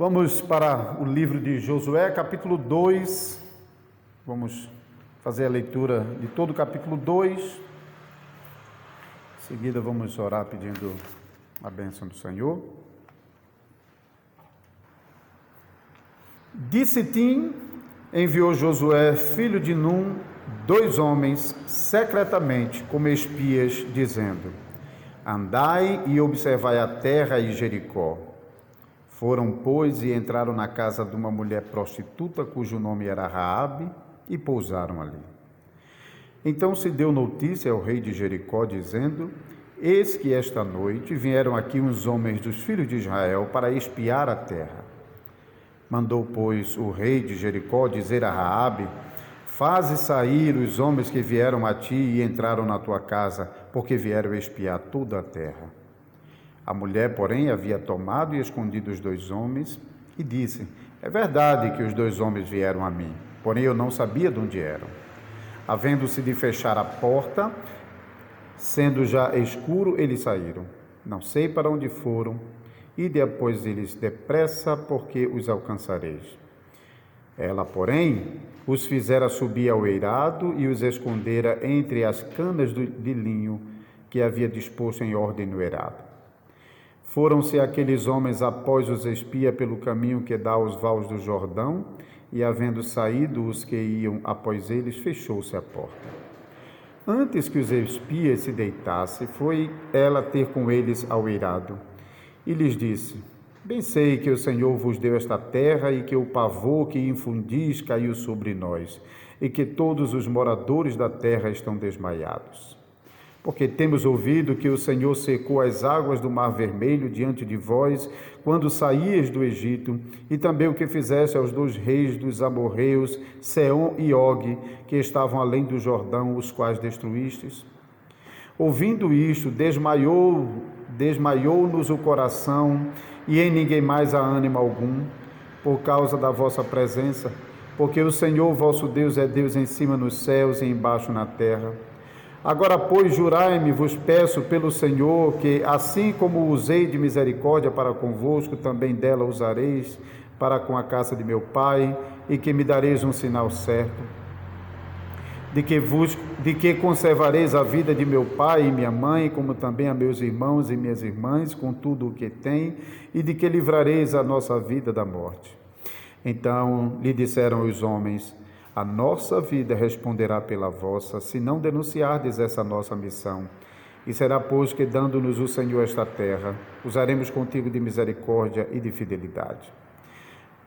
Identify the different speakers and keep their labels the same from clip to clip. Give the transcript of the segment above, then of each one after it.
Speaker 1: Vamos para o livro de Josué, capítulo 2. Vamos fazer a leitura de todo o capítulo 2. Em seguida, vamos orar pedindo a bênção do Senhor. De Sitim enviou Josué, filho de Num, dois homens secretamente como espias, dizendo: Andai e observai a terra e Jericó. Foram, pois, e entraram na casa de uma mulher prostituta, cujo nome era Raabe, e pousaram ali. Então se deu notícia ao rei de Jericó, dizendo: Eis que esta noite vieram aqui uns homens dos filhos de Israel para espiar a terra. Mandou, pois, o rei de Jericó dizer a Raabe: Faze sair os homens que vieram a ti e entraram na tua casa, porque vieram espiar toda a terra. A mulher, porém, havia tomado e escondido os dois homens e disse: É verdade que os dois homens vieram a mim, porém eu não sabia de onde eram. Havendo-se de fechar a porta, sendo já escuro, eles saíram. Não sei para onde foram, e depois eles depressa, porque os alcançareis. Ela, porém, os fizera subir ao eirado e os escondera entre as canas de linho que havia disposto em ordem no eirado. Foram-se aqueles homens após os espia pelo caminho que dá aos vales do Jordão, e havendo saído os que iam após eles, fechou-se a porta. Antes que os espias se deitassem, foi ela ter com eles ao eirado, e lhes disse: Bem sei que o Senhor vos deu esta terra e que o pavor que infundis caiu sobre nós, e que todos os moradores da terra estão desmaiados porque temos ouvido que o Senhor secou as águas do Mar Vermelho diante de vós, quando saíes do Egito, e também o que fizeste aos dois reis dos amorreus, Seom e Og, que estavam além do Jordão, os quais destruístes. Ouvindo isto, desmaiou, desmaiou-nos o coração, e em ninguém mais há ânimo algum, por causa da vossa presença, porque o Senhor vosso Deus é Deus em cima nos céus e embaixo na terra. Agora, pois, jurai-me, vos peço pelo Senhor, que assim como usei de misericórdia para convosco, também dela usareis para com a casa de meu pai, e que me dareis um sinal certo, de que, vos, de que conservareis a vida de meu pai e minha mãe, como também a meus irmãos e minhas irmãs, com tudo o que têm, e de que livrareis a nossa vida da morte. Então lhe disseram os homens: a nossa vida responderá pela vossa, se não denunciardes essa nossa missão. E será, pois, que, dando-nos o Senhor esta terra, usaremos contigo de misericórdia e de fidelidade.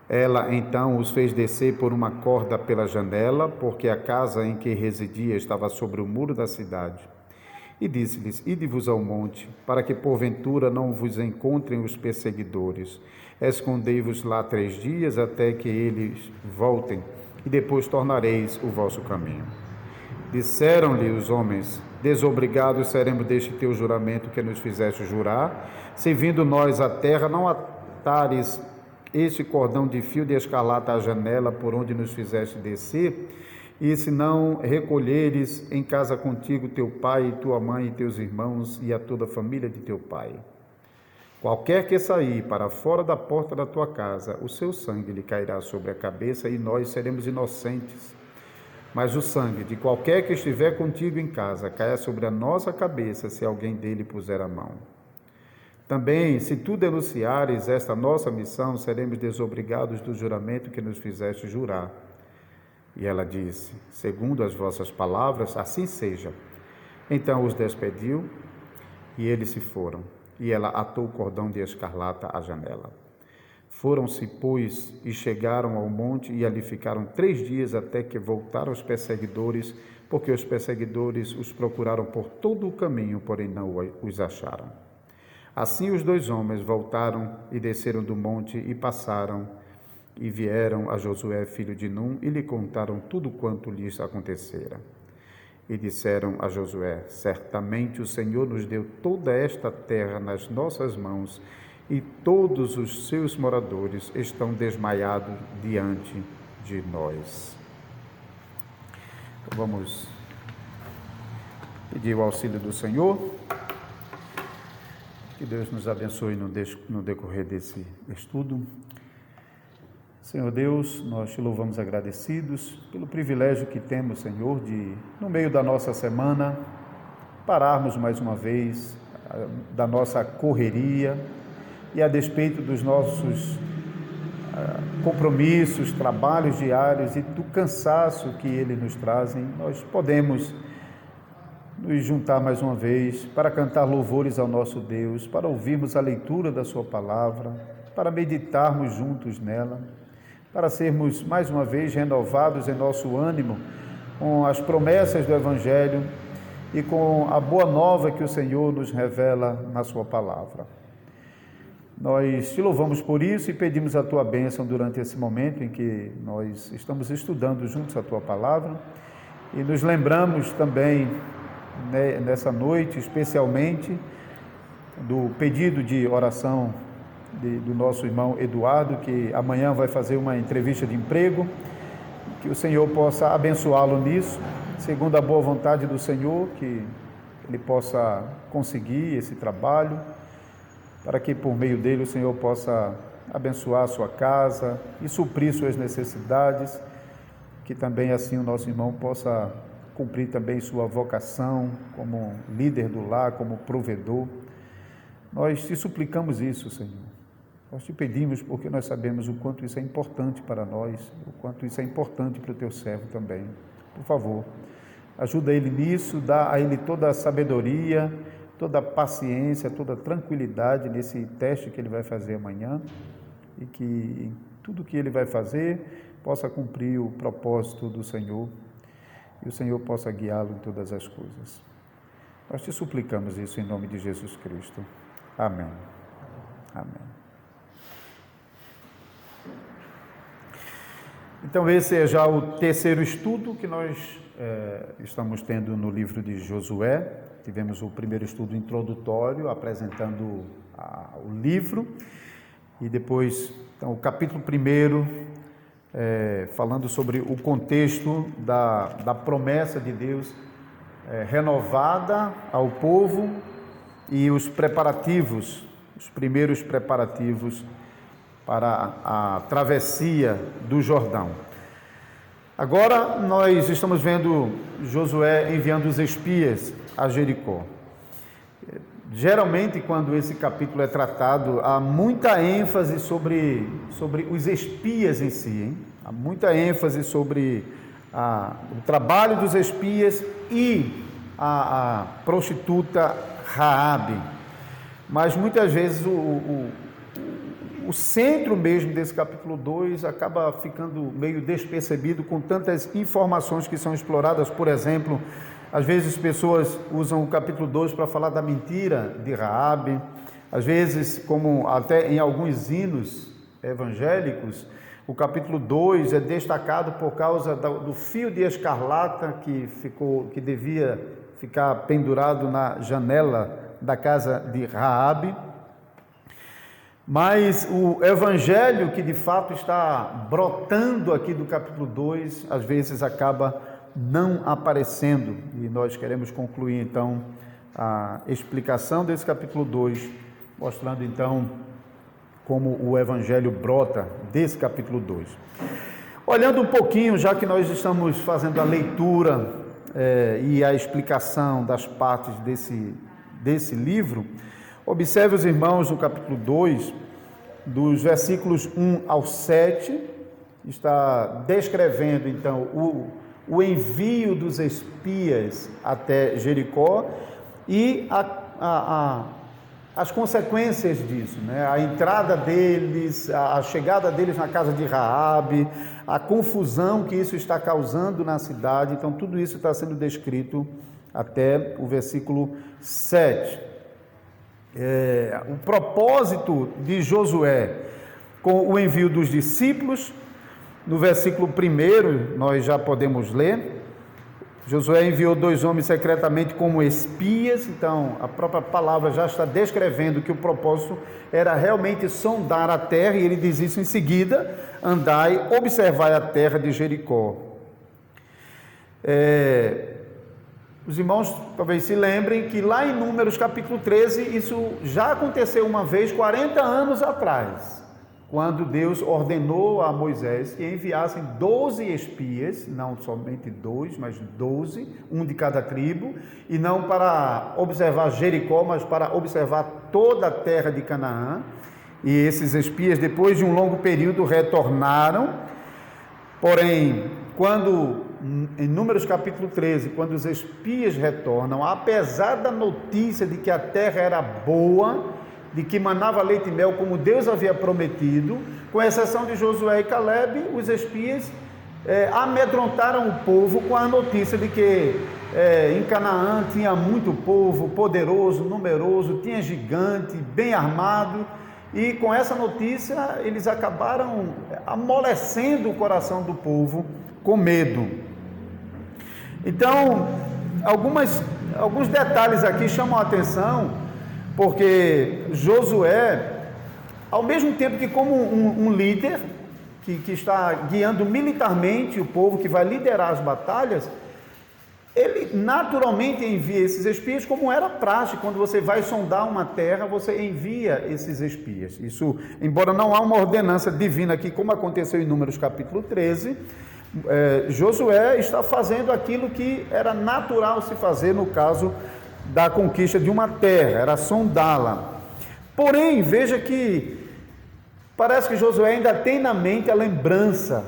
Speaker 1: Ela então os fez descer por uma corda pela janela, porque a casa em que residia estava sobre o muro da cidade. E disse-lhes: Ide-vos ao monte, para que porventura não vos encontrem os perseguidores. Escondei-vos lá três dias até que eles voltem e depois tornareis o vosso caminho. Disseram-lhe os homens: Desobrigados seremos deste teu juramento que nos fizeste jurar, se vindo nós à terra, não atares este cordão de fio de escarlata à janela por onde nos fizeste descer, e se não recolheres em casa contigo teu pai, e tua mãe e teus irmãos e a toda a família de teu pai. Qualquer que sair para fora da porta da tua casa, o seu sangue lhe cairá sobre a cabeça e nós seremos inocentes. Mas o sangue de qualquer que estiver contigo em casa caia sobre a nossa cabeça se alguém dele puser a mão. Também, se tu denunciares esta nossa missão, seremos desobrigados do juramento que nos fizeste jurar. E ela disse: Segundo as vossas palavras, assim seja. Então os despediu e eles se foram e ela atou o cordão de escarlata à janela. Foram-se, pois, e chegaram ao monte e ali ficaram três dias até que voltaram os perseguidores, porque os perseguidores os procuraram por todo o caminho, porém não os acharam. Assim os dois homens voltaram e desceram do monte e passaram e vieram a Josué, filho de Num, e lhe contaram tudo quanto lhes acontecera. E disseram a Josué: Certamente o Senhor nos deu toda esta terra nas nossas mãos, e todos os seus moradores estão desmaiados diante de nós. Então, vamos pedir o auxílio do Senhor. Que Deus nos abençoe no decorrer desse estudo. Senhor Deus, nós te louvamos agradecidos pelo privilégio que temos, Senhor, de, no meio da nossa semana, pararmos mais uma vez ah, da nossa correria e a despeito dos nossos ah, compromissos, trabalhos diários e do cansaço que eles nos trazem, nós podemos nos juntar mais uma vez para cantar louvores ao nosso Deus, para ouvirmos a leitura da Sua palavra, para meditarmos juntos nela para sermos mais uma vez renovados em nosso ânimo com as promessas do Evangelho e com a boa nova que o Senhor nos revela na Sua palavra. Nós te louvamos por isso e pedimos a tua bênção durante esse momento em que nós estamos estudando juntos a tua palavra e nos lembramos também né, nessa noite, especialmente, do pedido de oração de, do nosso irmão Eduardo, que amanhã vai fazer uma entrevista de emprego. Que o Senhor possa abençoá-lo nisso, segundo a boa vontade do Senhor, que ele possa conseguir esse trabalho, para que por meio dele o Senhor possa abençoar a sua casa e suprir suas necessidades, que também assim o nosso irmão possa cumprir também sua vocação como líder do lar, como provedor. Nós te suplicamos isso, Senhor. Nós te pedimos porque nós sabemos o quanto isso é importante para nós, o quanto isso é importante para o teu servo também. Por favor, ajuda ele nisso, dá a ele toda a sabedoria, toda a paciência, toda a tranquilidade nesse teste que ele vai fazer amanhã e que em tudo que ele vai fazer possa cumprir o propósito do Senhor e o Senhor possa guiá-lo em todas as coisas. Nós te suplicamos isso em nome de Jesus Cristo. Amém. Amém. Então, esse é já o terceiro estudo que nós é, estamos tendo no livro de Josué. Tivemos o primeiro estudo introdutório, apresentando a, o livro, e depois então, o capítulo primeiro, é, falando sobre o contexto da, da promessa de Deus é, renovada ao povo e os preparativos, os primeiros preparativos para a travessia do Jordão. Agora nós estamos vendo Josué enviando os espias a Jericó. Geralmente, quando esse capítulo é tratado, há muita ênfase sobre, sobre os espias em si, hein? há muita ênfase sobre a, o trabalho dos espias e a, a prostituta Raabe. Mas muitas vezes o, o, o centro mesmo desse capítulo 2 acaba ficando meio despercebido com tantas informações que são exploradas. Por exemplo, às vezes pessoas usam o capítulo 2 para falar da mentira de Raabe, às vezes, como até em alguns hinos evangélicos, o capítulo 2 é destacado por causa do fio de escarlata que ficou que devia ficar pendurado na janela da casa de Raabe. Mas o evangelho que de fato está brotando aqui do capítulo 2, às vezes acaba não aparecendo. E nós queremos concluir então a explicação desse capítulo 2, mostrando então como o evangelho brota desse capítulo 2. Olhando um pouquinho, já que nós estamos fazendo a leitura é, e a explicação das partes desse, desse livro, Observe os irmãos no capítulo 2, dos versículos 1 ao 7, está descrevendo então o, o envio dos espias até Jericó e a, a, a, as consequências disso, né? a entrada deles, a, chegada deles na casa de Raabe, a confusão que isso está causando na cidade, então tudo isso está sendo descrito até o versículo 7 é, o propósito de Josué com o envio dos discípulos. No versículo 1, nós já podemos ler. Josué enviou dois homens secretamente como espias, então a própria palavra já está descrevendo que o propósito era realmente sondar a terra, e ele diz isso em seguida: andai, observai a terra de Jericó. É, os irmãos talvez se lembrem que lá em Números capítulo 13, isso já aconteceu uma vez, 40 anos atrás. quando Deus ordenou a Moisés que enviassem doze espias, não somente dois, mas doze, um de cada tribo, e não para observar Jericó, mas para observar toda a terra de Canaã. E esses espias, depois de um longo período, retornaram. Porém, quando em Números capítulo 13, quando os espias retornam, apesar da notícia de que a terra era boa, de que manava leite e mel como Deus havia prometido, com exceção de Josué e Caleb, os espias é, amedrontaram o povo com a notícia de que é, em Canaã tinha muito povo, poderoso, numeroso, tinha gigante, bem armado, e com essa notícia eles acabaram amolecendo o coração do povo com medo. Então, algumas, alguns detalhes aqui chamam a atenção, porque Josué, ao mesmo tempo que como um, um líder, que, que está guiando militarmente o povo, que vai liderar as batalhas, ele naturalmente envia esses espias, como era praxe, quando você vai sondar uma terra, você envia esses espias. Isso, embora não há uma ordenança divina aqui, como aconteceu em Números capítulo 13, é, Josué está fazendo aquilo que era natural se fazer no caso da conquista de uma terra, era sondá-la. Porém, veja que parece que Josué ainda tem na mente a lembrança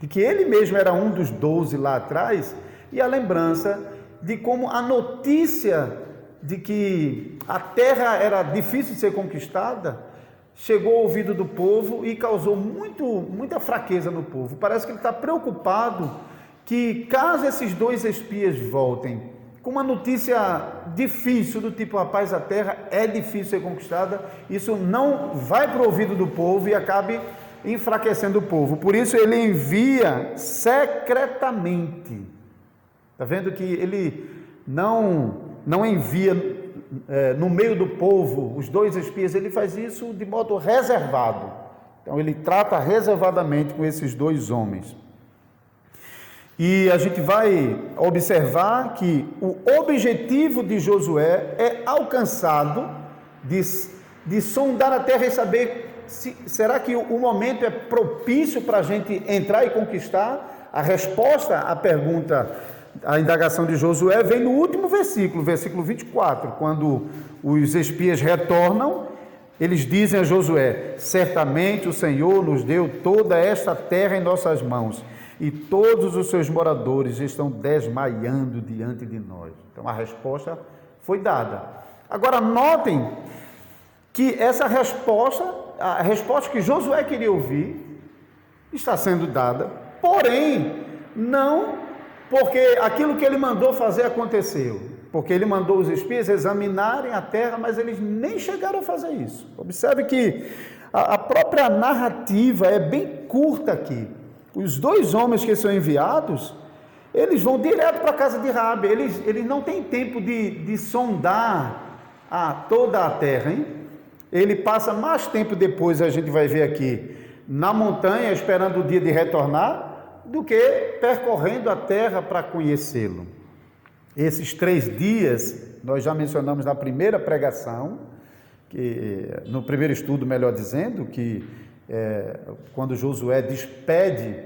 Speaker 1: de que ele mesmo era um dos doze lá atrás e a lembrança de como a notícia de que a terra era difícil de ser conquistada chegou ao ouvido do povo e causou muito, muita fraqueza no povo. Parece que ele está preocupado que, caso esses dois espias voltem com uma notícia difícil, do tipo, rapaz, a terra é difícil ser conquistada, isso não vai para o ouvido do povo e acabe enfraquecendo o povo. Por isso ele envia secretamente. Está vendo que ele não, não envia é, no meio do povo, os dois espias, ele faz isso de modo reservado. Então ele trata reservadamente com esses dois homens. E a gente vai observar que o objetivo de Josué é alcançado de, de sondar a terra e saber se, será que o, o momento é propício para a gente entrar e conquistar? A resposta à pergunta a indagação de Josué vem no último versículo, versículo 24, quando os espias retornam, eles dizem a Josué: Certamente o Senhor nos deu toda esta terra em nossas mãos, e todos os seus moradores estão desmaiando diante de nós. Então a resposta foi dada. Agora notem que essa resposta, a resposta que Josué queria ouvir, está sendo dada, porém não porque aquilo que ele mandou fazer aconteceu. Porque ele mandou os espias examinarem a terra, mas eles nem chegaram a fazer isso. Observe que a, própria narrativa é bem curta aqui. Os dois homens que são enviados, eles vão direto para a casa de Rabi. Eles, eles não têm tempo de, de sondar a, toda a terra, hein? Ele passa mais tempo depois, a gente vai ver aqui, na montanha, esperando o dia de retornar, do que percorrendo a terra para conhecê-lo. Esses três dias, nós já mencionamos na primeira pregação, que, no primeiro estudo, melhor dizendo, que é, quando Josué despede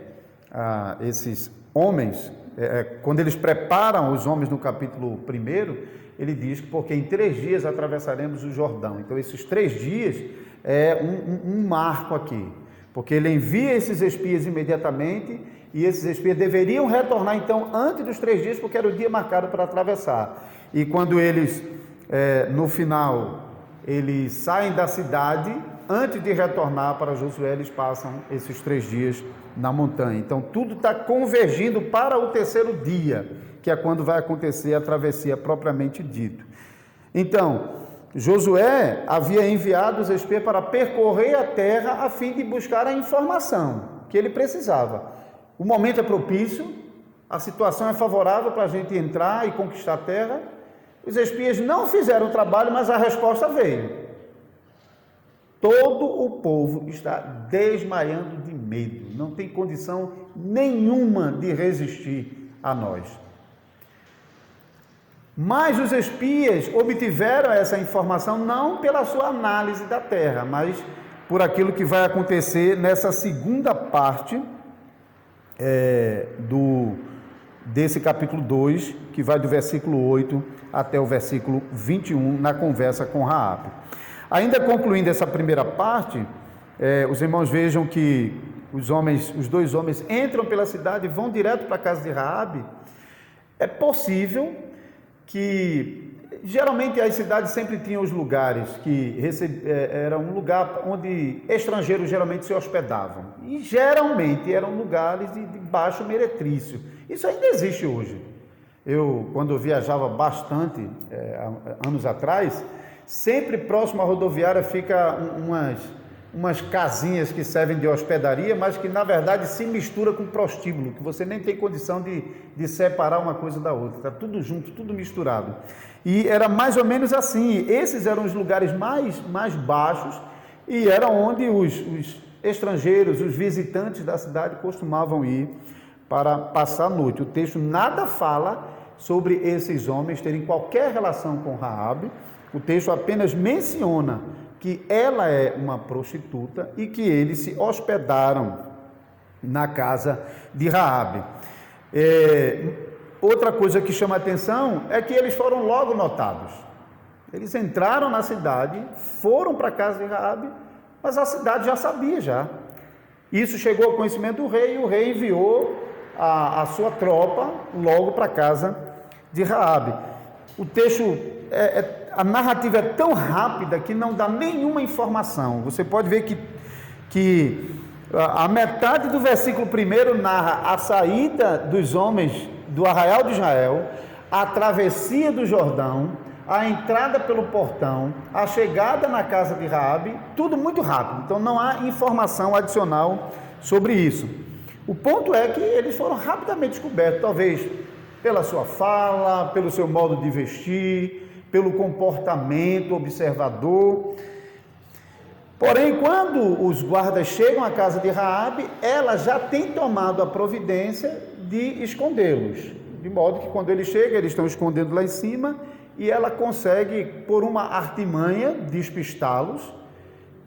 Speaker 1: ah, esses homens, é, é quando eles preparam os homens no capítulo 1, ele diz que porque em três dias atravessaremos o Jordão. Então, esses três dias é um, um, um marco aqui, porque ele envia esses espias imediatamente e esses espias deveriam retornar então antes dos três dias, porque era o dia marcado para atravessar. E quando eles, é, no final, eles saem da cidade, antes de retornar para Josué, eles passam esses três dias na montanha. Então tudo está convergindo para o terceiro dia, que é quando vai acontecer a travessia propriamente dito. Então, Josué havia enviado os espias para percorrer a terra a fim de buscar a informação que ele precisava. O momento é propício, a situação é favorável para a gente entrar e conquistar a terra. Os espias não fizeram o trabalho, mas a resposta veio. Todo o povo está desmaiando de medo, não tem condição nenhuma de resistir a nós. Mas os espias obtiveram essa informação não pela sua análise da terra, mas por aquilo que vai acontecer nessa segunda parte é, do, desse capítulo 2, que vai do versículo 8 até o versículo 21, na conversa com Raabe. Ainda concluindo essa primeira parte, é, os irmãos vejam que os homens, os dois homens entram pela cidade e vão direto para a casa de Raabe. É possível que geralmente as cidades sempre tinham os lugares que receb... É, era um lugar onde estrangeiros geralmente se hospedavam. E geralmente eram lugares de, baixo meretrício. Isso ainda existe hoje. Eu, quando viajava bastante, é, anos atrás, sempre próximo à rodoviária fica umas umas casinhas que servem de hospedaria, mas que na verdade se mistura com prostíbulo, que você nem tem condição de, de separar uma coisa da outra, está tudo junto, tudo misturado. E era mais ou menos assim, esses eram os lugares mais, mais baixos e era onde os, os estrangeiros, os visitantes da cidade costumavam ir para passar a noite. O texto nada fala sobre esses homens terem qualquer relação com Raabe, o texto apenas menciona que ela é uma prostituta e que eles se hospedaram na casa de Raabe. É, outra coisa que chama atenção é que eles foram logo notados. Eles entraram na cidade, foram para a casa de Raabe, mas a cidade já sabia já. Isso chegou ao conhecimento do rei e o rei enviou a, a sua tropa logo para a casa de Raabe. O texto é, é a narrativa é tão rápida que não dá nenhuma informação. Você pode ver que, que a metade do versículo primeiro narra a saída dos homens do arraial de Israel, a travessia do Jordão, a entrada pelo portão, a chegada na casa de Raabe, tudo muito rápido. Então não há informação adicional sobre isso. O ponto é que eles foram rapidamente descobertos, talvez pela sua fala, pelo seu modo de vestir, pelo comportamento observador. Porém, quando os guardas chegam à casa de Raabe, ela já tem tomado a providência de escondê-los, de modo que quando ele chega, eles estão escondendo lá em cima e ela consegue, por uma artimanha, despistá-los,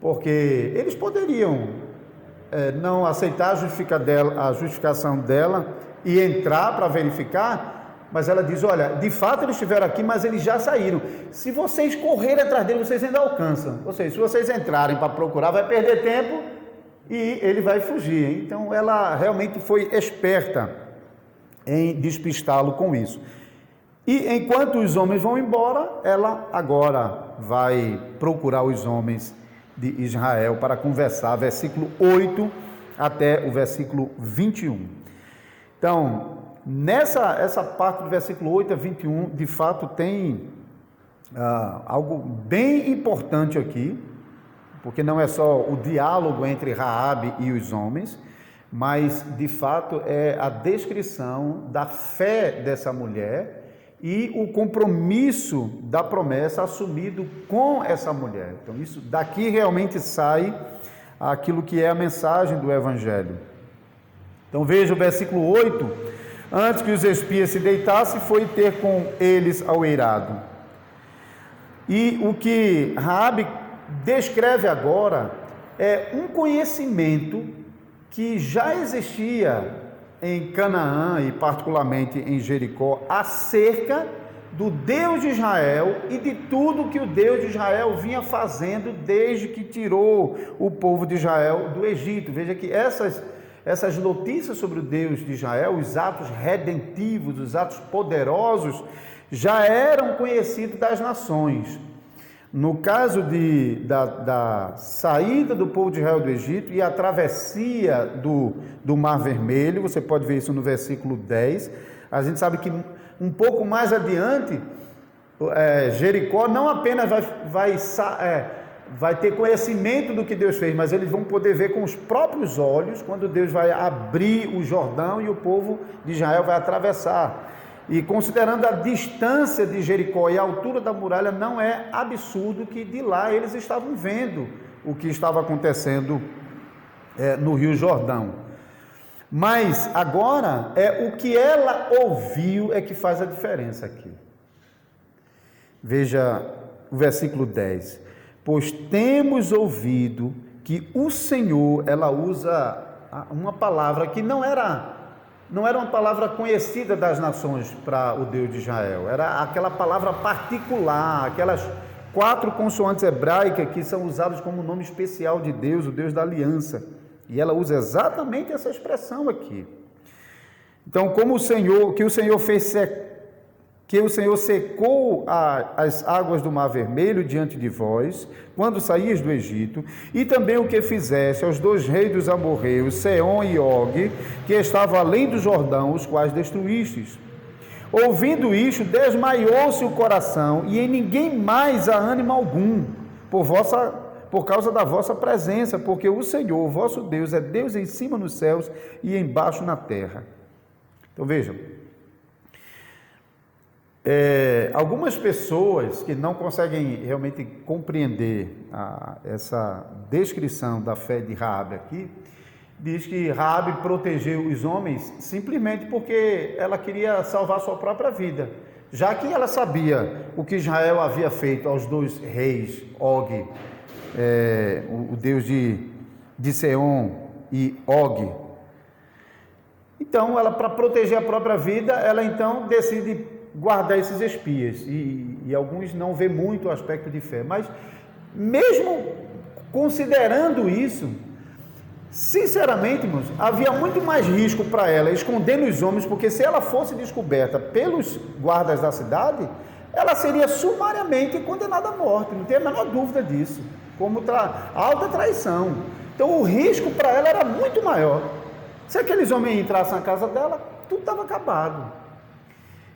Speaker 1: porque eles poderiam é, não aceitar a, a justificação dela e entrar para verificar, mas ela diz: Olha, de fato eles estiveram aqui, mas eles já saíram. Se vocês correrem atrás dele, vocês ainda alcançam. Ou seja, se vocês entrarem para procurar, vai perder tempo e ele vai fugir. Então ela realmente foi esperta em despistá-lo com isso. E enquanto os homens vão embora, ela agora vai procurar os homens de Israel para conversar, versículo 8 até o versículo 21. Então, Nessa essa parte do versículo 8 a 21, de fato, tem ah, algo bem importante aqui, porque não é só o diálogo entre Raabe e os homens, mas de fato é a descrição da fé dessa mulher e o compromisso da promessa assumido com essa mulher. Então isso daqui realmente sai aquilo que é a mensagem do evangelho. Então veja o versículo 8 Antes que os espias se deitassem, foi ter com eles ao eirado. E o que Raabe descreve agora é um conhecimento que já existia em Canaã e particularmente em Jericó acerca do Deus de Israel e de tudo que o Deus de Israel vinha fazendo desde que tirou o povo de Israel do Egito. Veja que essas essas notícias sobre o Deus de Israel, os atos redentivos, os atos poderosos, já eram conhecidos das nações. No caso de, da, da, saída do povo de Israel do Egito e a travessia do, do Mar Vermelho, você pode ver isso no versículo 10. A gente sabe que um pouco mais adiante, é, Jericó não apenas vai, vai é, vai ter conhecimento do que Deus fez, mas eles vão poder ver com os próprios olhos quando Deus vai abrir o Jordão e o povo de Israel vai atravessar. E considerando a distância de Jericó e a altura da muralha, não é absurdo que de lá eles estavam vendo o que estava acontecendo é, no Rio Jordão. Mas agora é o que ela ouviu é que faz a diferença aqui. Veja o versículo 10 pois temos ouvido que o Senhor, ela usa uma palavra que não era não era uma palavra conhecida das nações para o Deus de Israel, era aquela palavra particular, aquelas quatro consoantes hebraicas que são usadas como nome especial de Deus, o Deus da aliança. E ela usa exatamente essa expressão aqui. Então, como o Senhor, que o Senhor fez que o Senhor secou a, as águas do Mar Vermelho diante de vós, quando saías do Egito, e também o que fizesse aos dois reis dos amorreus, Seom e Og, que estavam além do Jordão, os quais destruístes. Ouvindo isto, desmaiou-se o coração, e em ninguém mais há ânimo algum, por, vossa, por causa da vossa presença, porque o Senhor, vosso Deus, é Deus em cima nos céus e embaixo na terra. Então vejam, é, algumas pessoas que não conseguem realmente compreender a, essa descrição da fé de Raabe aqui, diz que Raabe protegeu os homens simplesmente porque ela queria salvar sua própria vida, já que ela sabia o que Israel havia feito aos dois reis, Og, é, o, o, deus de, de Seon e Og. Então, ela para proteger a própria vida, ela então decide guardar esses espias. E, e alguns não vê muito o aspecto de fé. Mas, mesmo considerando isso, sinceramente, irmãos, havia muito mais risco para ela escondendo os homens, porque se ela fosse descoberta pelos guardas da cidade, ela seria sumariamente condenada à morte, não tem a menor dúvida disso, como tra alta traição. Então o risco para ela era muito maior. Se aqueles homens entrassem na casa dela, tudo estava acabado.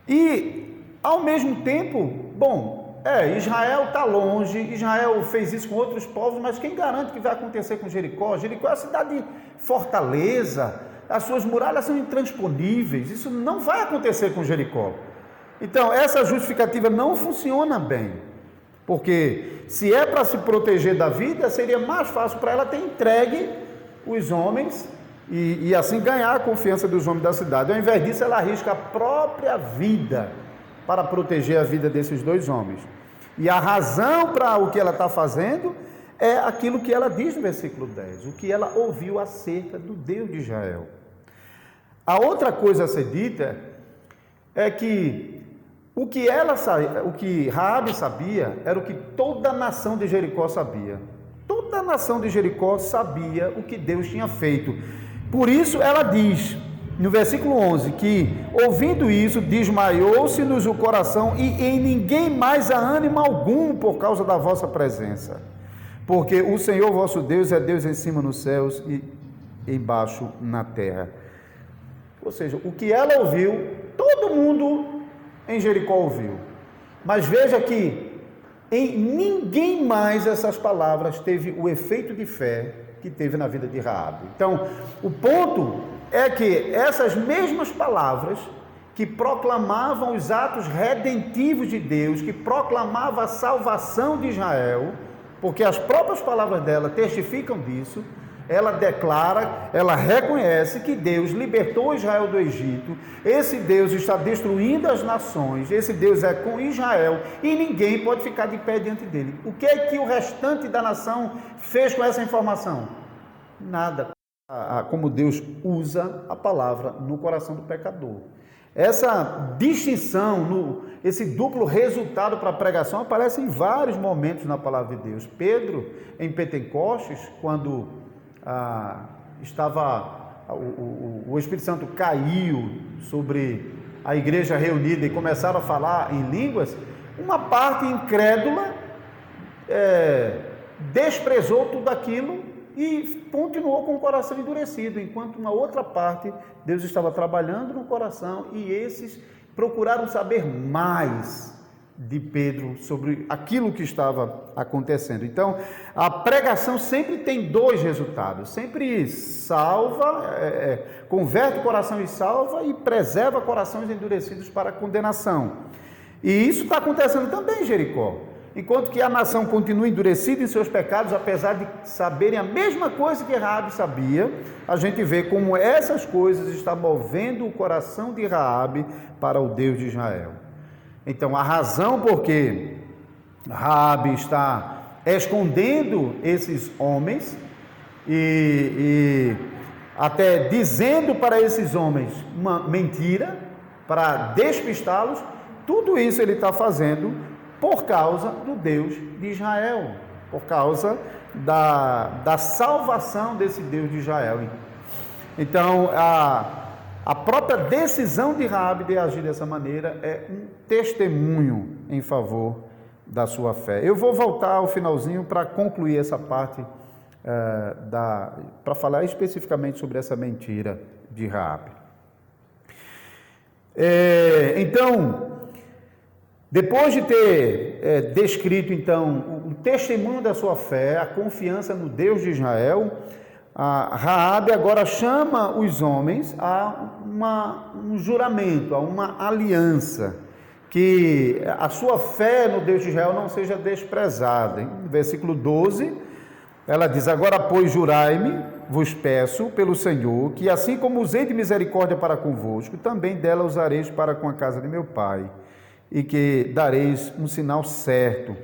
Speaker 1: E, ao mesmo tempo, bom, é, Israel está longe, Israel fez isso com outros povos, mas quem garante que vai acontecer com Jericó? Jericó é a cidade fortaleza, as suas muralhas são intransponíveis, isso não vai acontecer com Jericó. Então, essa justificativa não funciona bem, porque se é para se proteger da vida, seria mais fácil para ela ter entregue os homens e, e, assim ganhar a confiança dos homens da cidade. Ao invés disso, ela arrisca a própria vida para proteger a vida desses dois homens. E a razão para o que ela está fazendo é aquilo que ela diz no versículo 10, o que ela ouviu acerca do Deus de Israel. A outra coisa a ser dita é que o que ela o que Raabe sabia era o que toda a nação de Jericó sabia. Toda a nação de Jericó sabia o que Deus tinha feito. Por isso ela diz, no versículo 11, que ouvindo isso, desmaiou-se-nos o coração e em ninguém mais há ânimo algum por causa da vossa presença. Porque o Senhor vosso Deus é Deus em cima nos céus e embaixo na terra. Ou seja, o que ela ouviu, todo mundo em Jericó ouviu. Mas veja que em ninguém mais essas palavras teve o efeito de fé que teve na vida de Raabe. Então, o ponto é que essas mesmas palavras que proclamavam os atos redentivos de Deus, que proclamavam a salvação de Israel, porque as próprias palavras dela testificam disso, ela declara, ela reconhece que Deus libertou Israel do Egito, esse Deus está destruindo as nações, esse Deus é com Israel e ninguém pode ficar de pé diante dele. O que é que o restante da nação fez com essa informação? Nada. Como Deus usa a palavra no coração do pecador. Essa distinção, esse duplo resultado para a pregação aparece em vários momentos na palavra de Deus. Pedro, em Pentecostes, quando ah, estava o, o, o Espírito Santo caiu sobre a igreja reunida e começaram a falar em línguas, uma parte incrédula é, desprezou tudo aquilo e continuou com o coração endurecido, enquanto uma outra parte Deus estava trabalhando no coração e esses procuraram saber mais de Pedro sobre aquilo que estava acontecendo. Então, a pregação sempre tem dois resultados: sempre salva, é, é, converte o coração e salva, e preserva corações endurecidos para a condenação. E isso está acontecendo também em Jericó. Enquanto que a nação continua endurecida em seus pecados, apesar de saberem a mesma coisa que Raabe sabia, a gente vê como essas coisas estão movendo o coração de Raabe para o Deus de Israel. Então, a razão por que Raabe está escondendo esses homens e, e até dizendo para esses homens uma mentira para despistá-los, tudo isso ele está fazendo por causa do Deus de Israel, por causa da, da salvação desse Deus de Israel. Então, a, a própria decisão de Raabe de agir dessa maneira é um testemunho em favor da sua fé. Eu vou voltar ao finalzinho para concluir essa parte é, da, para falar especificamente sobre essa mentira de Raabe. É, então, depois de ter é, descrito então o, testemunho da sua fé, a confiança no Deus de Israel, a Raabe agora chama os homens a uma, um juramento, a uma aliança, que a sua fé no Deus de Israel não seja desprezada. Em versículo 12, ela diz: Agora, pois, jurai-me, vos peço, pelo Senhor, que assim como usei de misericórdia para convosco, também dela usareis para com a casa de meu pai, e que dareis um sinal certo,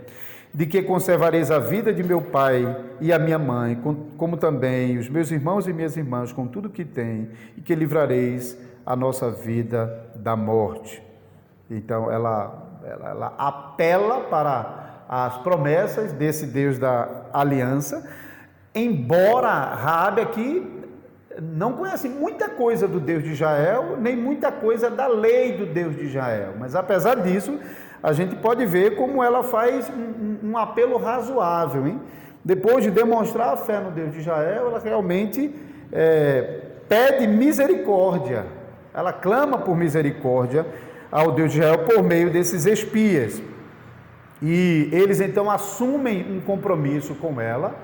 Speaker 1: de que conservareis a vida de meu pai e a minha mãe, como também os meus irmãos e minhas irmãs, com tudo que têm, e que livrareis a nossa vida da morte. Então, ela, ela, ela apela para as promessas desse Deus da aliança, embora Raabe aqui não conhece muita coisa do Deus de Israel, nem muita coisa da lei do Deus de Israel, mas apesar disso, a gente pode ver como ela faz um, um apelo razoável, hein? Depois de demonstrar a fé no Deus de Israel, ela realmente é, pede misericórdia, ela clama por misericórdia ao Deus de Israel por meio desses espias. E eles então assumem um compromisso com ela,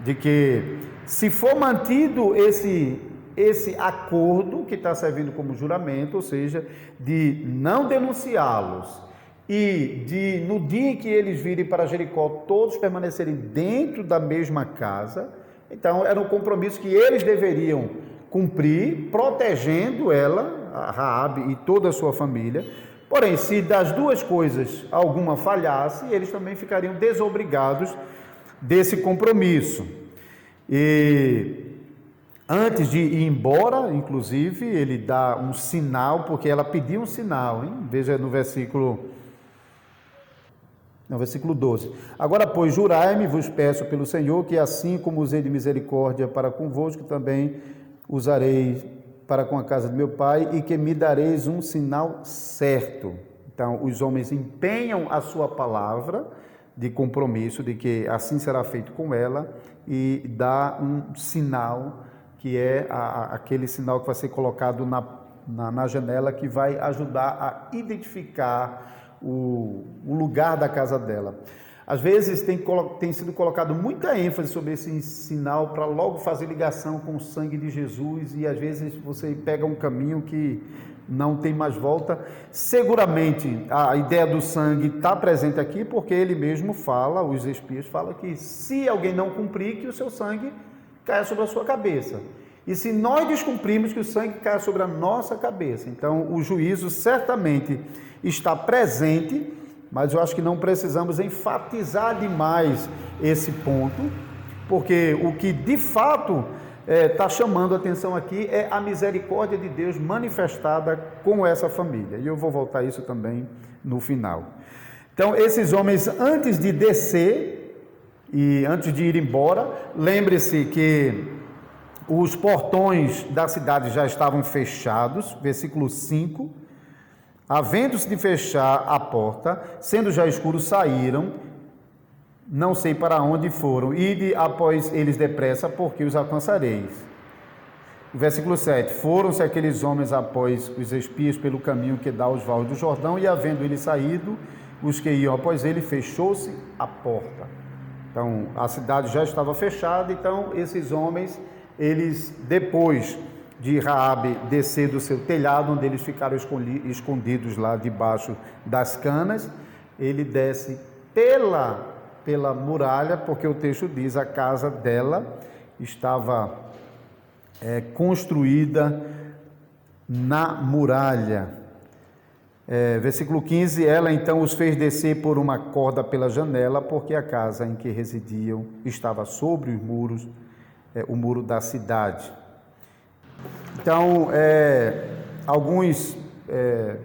Speaker 1: de que se for mantido esse, esse acordo que está servindo como juramento, ou seja, de não denunciá-los e de no dia em que eles virem para Jericó todos permanecerem dentro da mesma casa, então era um compromisso que eles deveriam cumprir, protegendo ela, a Raabe e toda a sua família, Porém, se das duas coisas alguma falhasse, eles também ficariam desobrigados desse compromisso. E antes de ir embora, inclusive, ele dá um sinal, porque ela pediu um sinal, hein? Veja no versículo no versículo 12. Agora, pois, jurai-me, vos peço pelo Senhor, que assim como usei de misericórdia para convosco, também usarei para com a casa de meu pai e que me dareis um sinal certo. Então, os homens empenham a sua palavra de compromisso de que assim será feito com ela e dá um sinal que é a, aquele sinal que vai ser colocado na, na, na janela que vai ajudar a identificar o, o lugar da casa dela. Às vezes tem, tem sido colocado muita ênfase sobre esse sinal para logo fazer ligação com o sangue de Jesus e às vezes você pega um caminho que não tem mais volta. Seguramente a ideia do sangue está presente aqui porque ele mesmo fala, os espias falam que se alguém não cumprir, que o seu sangue caia sobre a sua cabeça. E se nós descumprirmos, que o sangue caia sobre a nossa cabeça. Então o juízo certamente está presente mas eu acho que não precisamos enfatizar demais esse ponto, porque o que de fato está é, chamando a atenção aqui é a misericórdia de Deus manifestada com essa família. E eu vou voltar a isso também no final. Então, esses homens, antes de descer e antes de ir embora, lembre-se que os portões da cidade já estavam fechados, versículo 5. Havendo-se de fechar a porta, sendo já escuro, saíram, não sei para onde foram, ide após eles depressa, porque os alcançareis. Versículo 7: Foram-se aqueles homens após os espias pelo caminho que dá aos vales do Jordão, e havendo ele saído, os que iam após ele, fechou-se a porta. Então, a cidade já estava fechada, então esses homens, eles depois de Raabe descer do seu telhado, onde eles ficaram escondidos lá debaixo das canas, ele desce pela pela muralha, porque o texto diz a casa dela estava é, construída na muralha. É, versículo 15: Ela então os fez descer por uma corda pela janela, porque a casa em que residiam estava sobre os muros é, o muro da cidade. Então, é, alguns é,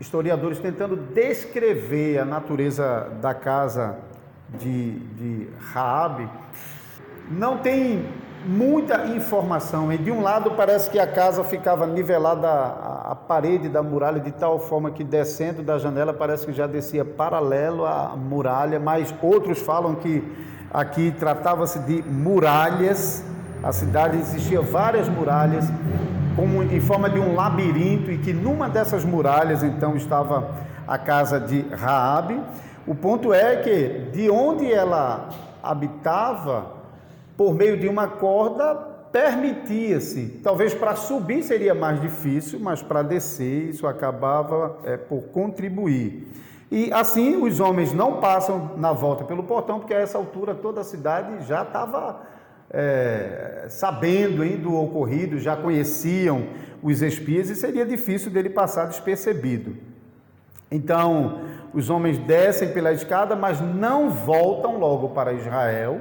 Speaker 1: historiadores tentando descrever a natureza da casa de, de Raabe, não tem muita informação. E de um lado parece que a casa ficava nivelada a, a parede da muralha de tal forma que descendo da janela parece que já descia paralelo à muralha, mas outros falam que aqui tratava-se de muralhas. A cidade existia várias muralhas como em forma de um labirinto e que numa dessas muralhas então estava a casa de Raabe. O ponto é que de onde ela habitava, por meio de uma corda, permitia-se. Talvez para subir seria mais difícil, mas para descer isso acabava é, por contribuir. E assim os homens não passam na volta pelo portão, porque a essa altura toda a cidade já estava é, sabendo hein, do ocorrido, já conheciam os espias e seria difícil dele passar despercebido. Então, os homens descem pela escada, mas não voltam logo para Israel.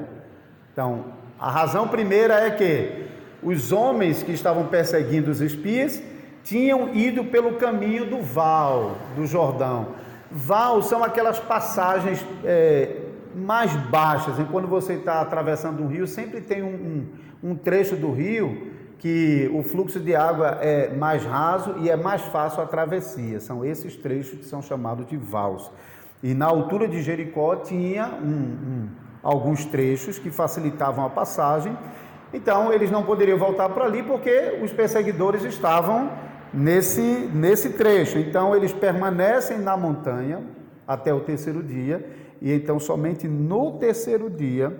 Speaker 1: Então, a razão primeira é que os homens que estavam perseguindo os espias tinham ido pelo caminho do Val, do Jordão. Val são aquelas passagens é, mais baixas. Quando você está atravessando um rio, sempre tem um, um, um, trecho do rio que o fluxo de água é mais raso e é mais fácil a travessia. São esses trechos que são chamados de vals. E na altura de Jericó tinha um, alguns trechos que facilitavam a passagem. Então eles não poderiam voltar para ali porque os perseguidores estavam nesse, nesse trecho. Então eles permanecem na montanha até o terceiro dia e então somente no terceiro dia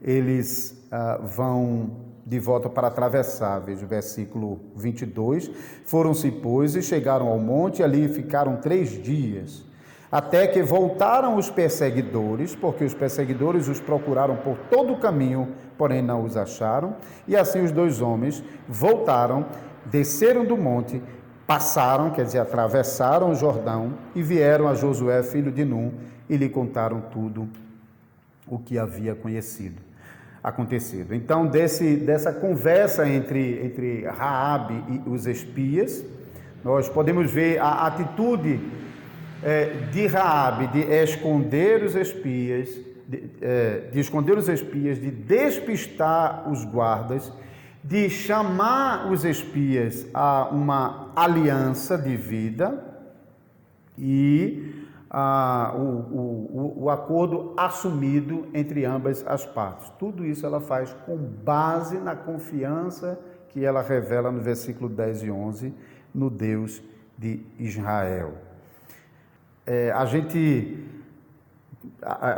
Speaker 1: eles ah, vão de volta para atravessar. Veja o versículo 22. Foram-se, pois, e chegaram ao monte, e ali ficaram três dias, até que voltaram os perseguidores, porque os perseguidores os procuraram por todo o caminho, porém não os acharam, e assim os dois homens voltaram, desceram do monte, passaram, quer dizer, atravessaram o Jordão e vieram a Josué, filho de Num, e lhe contaram tudo o que havia conhecido, acontecido. Então, desse, dessa conversa entre, entre Raabe e os espias, nós podemos ver a atitude é, de Raabe de esconder os espias, de, é, de esconder os espias, de despistar os guardas, de chamar os espias a uma aliança de vida e ah, o, o, o acordo assumido entre ambas as partes. Tudo isso ela faz com base na confiança que ela revela no versículo 10 e 11 no Deus de Israel. É, a gente.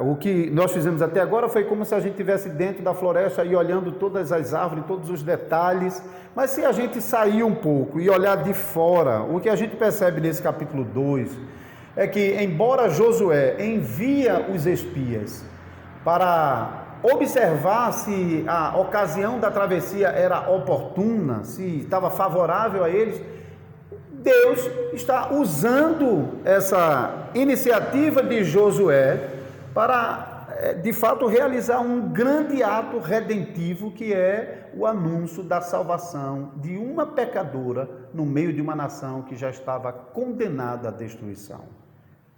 Speaker 1: O que nós fizemos até agora foi como se a gente estivesse dentro da floresta e olhando todas as árvores, todos os detalhes. Mas se a gente sair um pouco e olhar de fora, o que a gente percebe nesse capítulo 2 é que, embora Josué envia os espias para observar se a ocasião da travessia era oportuna, se estava favorável a eles, Deus está usando essa iniciativa de Josué para, eh, de fato, realizar um grande ato redentivo que é o anúncio da salvação de uma pecadora no meio de uma nação que já estava condenada à destruição.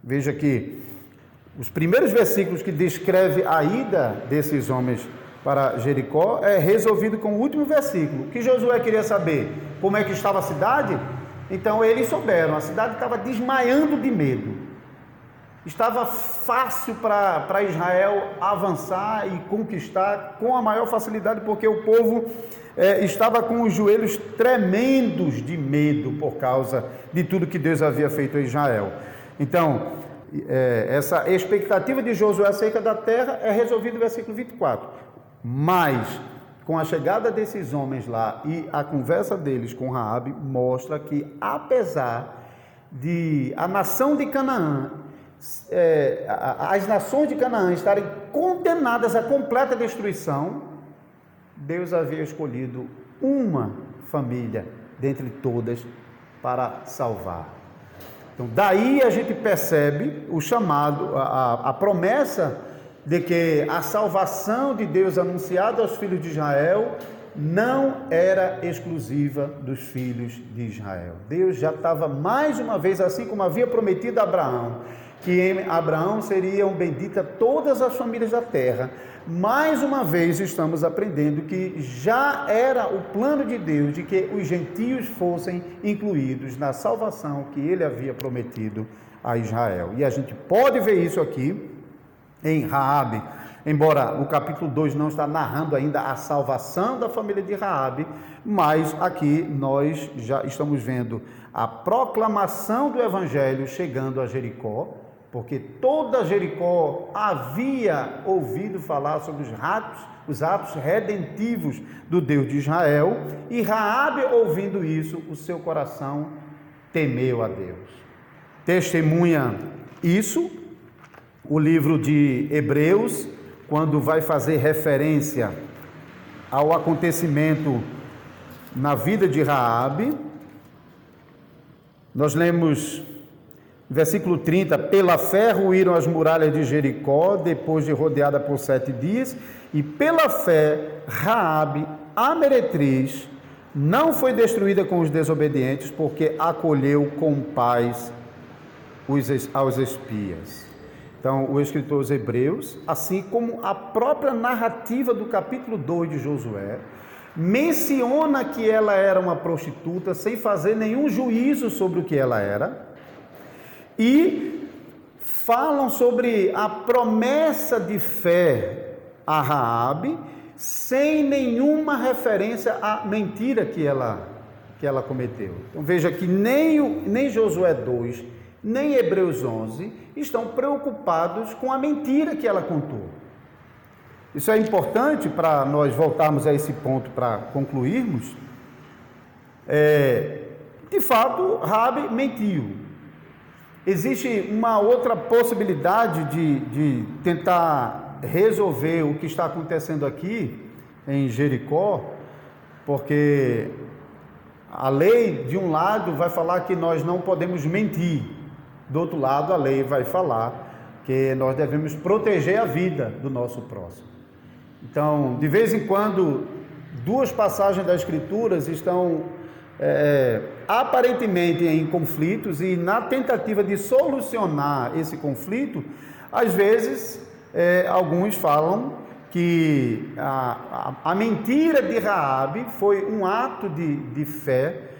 Speaker 1: Veja que os primeiros versículos que descreve a ida desses homens para Jericó é resolvido com o último versículo. O que Josué queria saber? Como é que estava a cidade? Então eles souberam, a cidade estava desmaiando de medo. Estava fácil para Israel avançar e conquistar com a maior facilidade, porque o povo é, estava com os joelhos tremendos de medo por causa de tudo que Deus havia feito a Israel. Então, é, essa expectativa de Josué acerca da terra é resolvida no versículo 24. Mas, com a chegada desses homens lá e a conversa deles com Raabe, mostra que, apesar de a nação de Canaã, é, as nações de Canaã estarem condenadas à completa destruição, Deus havia escolhido uma família dentre todas para salvar. Então, daí a gente percebe o chamado, a, a promessa de que a salvação de Deus anunciada aos filhos de Israel não era exclusiva dos filhos de Israel. Deus já estava mais uma vez, assim como havia prometido a Abraão, que em Abraão seriam benditas todas as famílias da terra. Mais uma vez estamos aprendendo que já era o plano de Deus de que os gentios fossem incluídos na salvação que ele havia prometido a Israel. E a gente pode ver isso aqui em Raabe, embora o capítulo 2 não está narrando ainda a salvação da família de Raabe, mas aqui nós já estamos vendo a proclamação do evangelho chegando a Jericó, porque toda Jericó havia ouvido falar sobre os atos, os atos redentivos do Deus de Israel, e Raabe ouvindo isso, o seu coração temeu a Deus. Testemunha isso o livro de Hebreus, quando vai fazer referência ao acontecimento na vida de Raabe, nós lemos versículo 30, pela fé ruíram as muralhas de Jericó, depois de rodeada por sete dias, e pela fé Raabe, a meretriz, não foi destruída com os desobedientes, porque acolheu com paz os, aos espias. Então, o escritor aos Hebreus, assim como a própria narrativa do capítulo 2 de Josué, menciona que ela era uma prostituta sem fazer nenhum juízo sobre o que ela era, e falam sobre a promessa de fé a Raabe, sem nenhuma referência à mentira que ela que ela cometeu. Então veja que nem, o, nem Josué 2 nem Hebreus 11 estão preocupados com a mentira que ela contou. Isso é importante para nós voltarmos a esse ponto para concluirmos. É, de fato, Rabi mentiu. Existe uma outra possibilidade de, de tentar resolver o que está acontecendo aqui em Jericó, porque a lei, de um lado, vai falar que nós não podemos mentir. Do outro lado, a lei vai falar que nós devemos proteger a vida do nosso próximo. Então, de vez em quando, duas passagens das Escrituras estão é, aparentemente em conflitos e na tentativa de solucionar esse conflito, às vezes é, alguns falam que a, a, a, mentira de Raabe foi um ato de, de fé,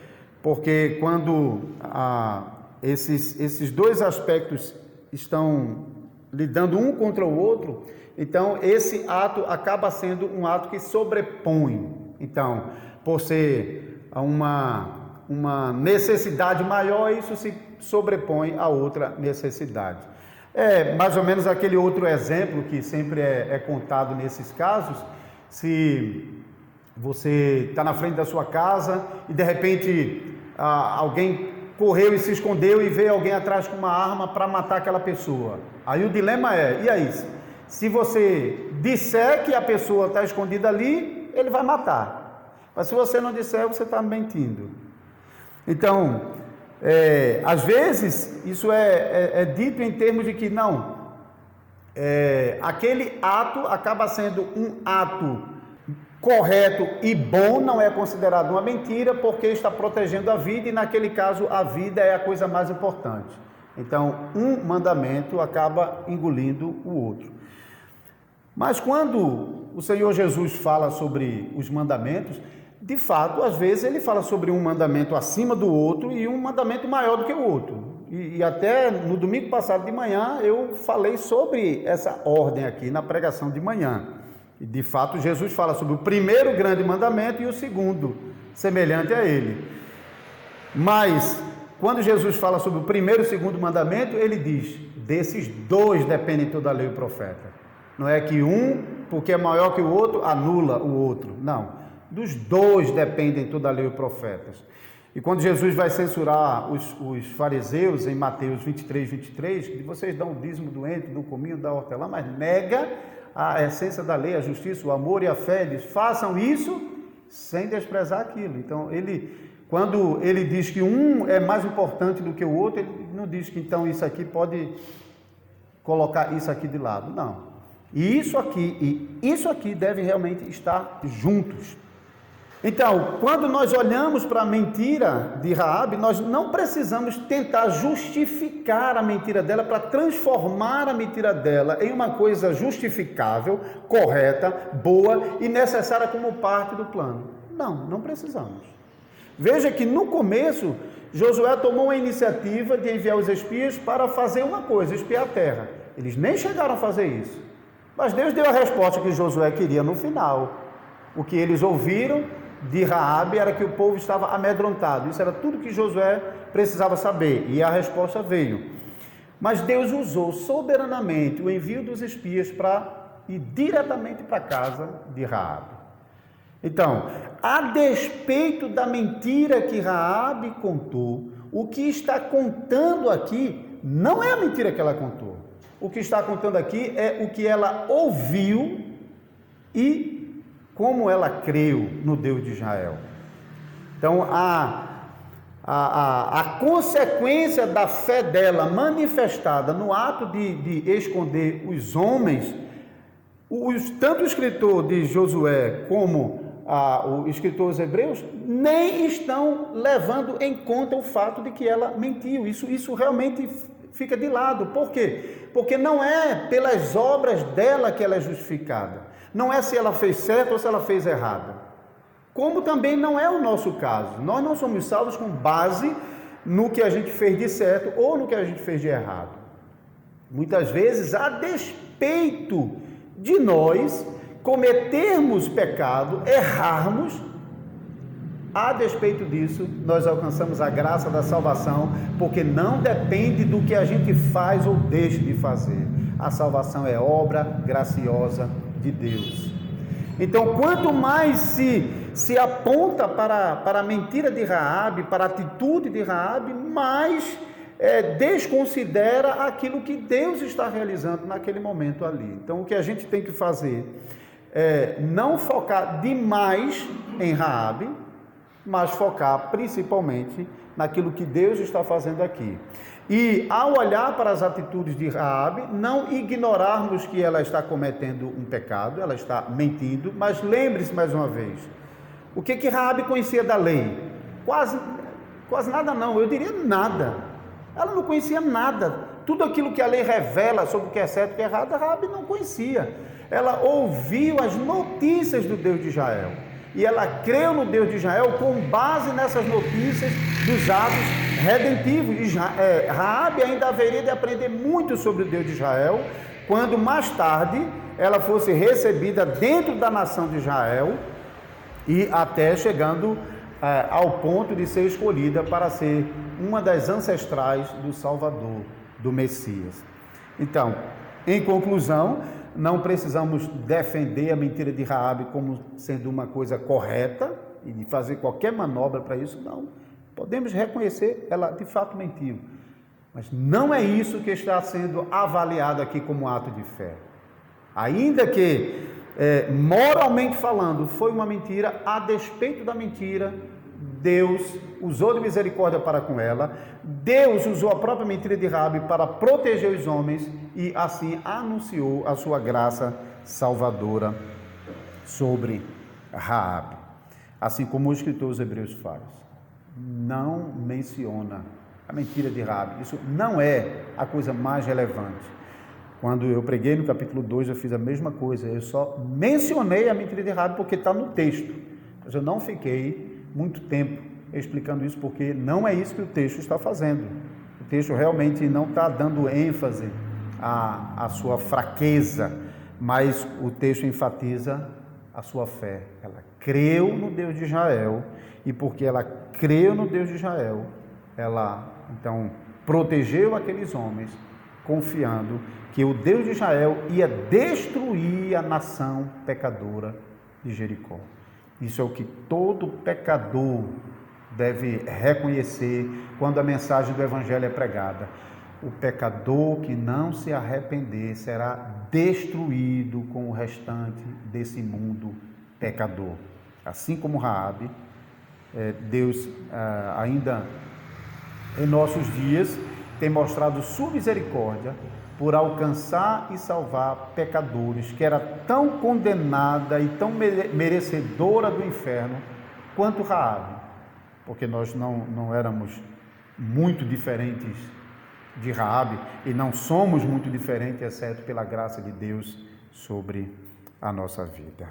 Speaker 1: porque quando a, esses, esses dois aspectos estão lidando um contra o outro, então esse ato acaba sendo um ato que sobrepõe. Então, por ser uma, uma necessidade maior, isso se sobrepõe a outra necessidade. É mais ou menos aquele outro exemplo que sempre é, é contado nesses casos. Se você está na frente da sua casa e de repente ah, alguém correu e se escondeu e veio alguém atrás com uma arma para matar aquela pessoa. Aí o dilema é: e aí? Se você disser que a pessoa está escondida ali, ele vai matar. Mas se você não disser, você está mentindo. Então, é, às vezes, isso é, é, é, dito em termos de que não, é, aquele ato acaba sendo um ato correto e bom não é considerado uma mentira porque está protegendo a vida e naquele caso a vida é a coisa mais importante. Então, um mandamento acaba engolindo o outro. Mas quando o Senhor Jesus fala sobre os mandamentos, de fato, às vezes ele fala sobre um mandamento acima do outro e um mandamento maior do que o outro. E, e até no domingo passado de manhã eu falei sobre essa ordem aqui na pregação de manhã. E de fato, Jesus fala sobre o primeiro grande mandamento e o segundo, semelhante a ele. Mas, quando Jesus fala sobre o primeiro e o segundo mandamento, ele diz: desses dois dependem toda a lei e profeta. Não é que um, porque é maior que o outro, anula o outro. Não. Dos dois dependem toda a lei e os profetas. E quando Jesus vai censurar os, os, fariseus em Mateus 23, 23, que vocês dão o dízimo do ente, do cominho, da hortelã, mas nega a essência da lei, a justiça, o amor e a fé, eles façam isso sem desprezar aquilo. Então, ele, quando ele diz que um é mais importante do que o outro, ele não diz que então isso aqui pode colocar isso aqui de lado. Não. E isso aqui e isso aqui devem realmente estar juntos. Então, quando nós olhamos para a mentira de Raabe, nós não precisamos tentar justificar a mentira dela para transformar a mentira dela em uma coisa justificável, correta, boa e necessária como parte do plano. Não, não precisamos. Veja que no começo, Josué tomou a iniciativa de enviar os espias para fazer uma coisa, espiar a terra. Eles nem chegaram a fazer isso. Mas Deus deu a resposta que Josué queria no final. O que eles ouviram de Raabe era que o povo estava amedrontado. Isso era tudo que Josué precisava saber e a resposta veio. Mas Deus usou soberanamente o envio dos espias para ir diretamente para casa de Raabe. Então, a despeito da mentira que Raabe contou, o que está contando aqui não é a mentira que ela contou. O que está contando aqui é o que ela ouviu e como ela creu no Deus de Israel. Então, a, a, a, a consequência da fé dela manifestada no ato de, de esconder os homens, os, tanto o escritor de Josué como a, o escritor hebreus nem estão levando em conta o fato de que ela mentiu. Isso, isso realmente fica de lado. Por quê? Porque não é pelas obras dela que ela é justificada. Não é se ela fez certo ou se ela fez errado. Como também não é o nosso caso. Nós não somos salvos com base no que a gente fez de certo ou no que a gente fez de errado. Muitas vezes, a despeito de nós cometermos pecado, errarmos, a despeito disso, nós alcançamos a graça da salvação, porque não depende do que a gente faz ou deixa de fazer. A salvação é obra graciosa de Deus. Então, quanto mais se, se aponta para, para a mentira de Raabe, para a atitude de Raabe, mais é, desconsidera aquilo que Deus está realizando naquele momento ali. Então, o que a gente tem que fazer é não focar demais em Raabe, mas focar principalmente naquilo que Deus está fazendo aqui. E ao olhar para as atitudes de Raabe, não ignorarmos que ela está cometendo um pecado, ela está mentindo, mas lembre-se mais uma vez, o que que Raabe conhecia da lei? Quase quase nada não, eu diria nada. Ela não conhecia nada. Tudo aquilo que a lei revela sobre o que é certo e o que é errado, Raabe não conhecia. Ela ouviu as notícias do Deus de Israel e ela creu no Deus de Israel com base nessas notícias dos atos redentivos. É, Raabe ainda haveria de aprender muito sobre o Deus de Israel, quando mais tarde ela fosse recebida dentro da nação de Israel e até chegando é, ao ponto de ser escolhida para ser uma das ancestrais do Salvador, do Messias. Então, em conclusão, não precisamos defender a mentira de Raabe como sendo uma coisa correta e de fazer qualquer manobra para isso, não. Podemos reconhecer ela de fato mentiu. Mas não é isso que está sendo avaliado aqui como ato de fé. Ainda que, é, moralmente falando, foi uma mentira, a despeito da mentira, Deus usou de misericórdia para com ela, Deus usou a própria mentira de Rabi para proteger os homens e assim anunciou a sua graça salvadora sobre Raabe. Assim como o escritor dos Hebreus faz. Não menciona a mentira de Raabe. Isso não é a coisa mais relevante. Quando eu preguei no capítulo 2, eu fiz a mesma coisa. Eu só mencionei a mentira de Raabe porque está no texto. Mas eu não fiquei muito tempo explicando isso, porque não é isso que o texto está fazendo. O texto realmente não está dando ênfase à, à sua fraqueza, mas o texto enfatiza a sua fé. Ela creu no Deus de Israel, e porque ela creu no Deus de Israel, ela então protegeu aqueles homens, confiando que o Deus de Israel ia destruir a nação pecadora de Jericó. Isso é o que todo pecador deve reconhecer quando a mensagem do Evangelho é pregada. O pecador que não se arrepender será destruído com o restante desse mundo pecador. Assim como Raabe, é, Deus ah, ainda em nossos dias tem mostrado sua misericórdia por alcançar e salvar pecadores, que era tão condenada e tão merecedora do inferno quanto Raabe, porque nós não, não éramos muito diferentes de Raabe e não somos muito diferentes, exceto pela graça de Deus sobre a nossa vida.